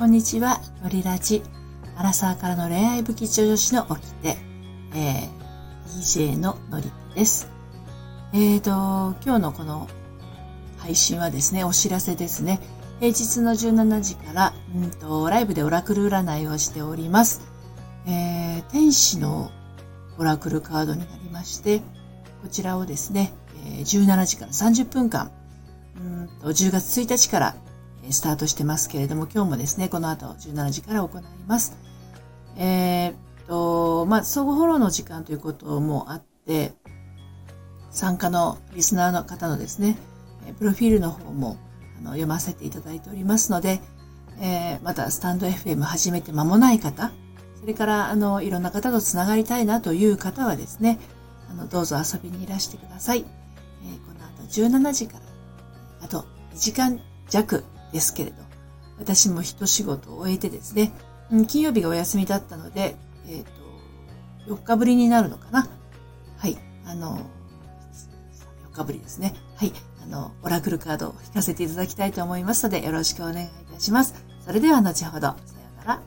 こんにちは、のりラジ。アラサーからの恋愛武器女子の起きて、えー、DJ ののりです。えーと、今日のこの配信はですね、お知らせですね。平日の17時から、うんと、ライブでオラクル占いをしております。えー、天使のオラクルカードになりまして、こちらをですね、17時から30分間、うんと10月1日からスタートしてますけれども、今日もですね、この後17時から行います。えー、っと、まあ、相互フォローの時間ということもあって、参加のリスナーの方のですね、プロフィールの方もあの読ませていただいておりますので、えー、またスタンド FM 始めて間もない方、それからあのいろんな方とつながりたいなという方はですね、あのどうぞ遊びにいらしてください。えー、この後17時から、あと2時間弱ですけれど、私も一仕事を終えてですね、金曜日がお休みだったので、えっ、ー、と、4日ぶりになるのかな？はい、あの、4日ぶりですね。はい、あの、オラクルカードを引かせていただきたいと思いますので、よろしくお願いいたします。それでは後ほど、さようなら。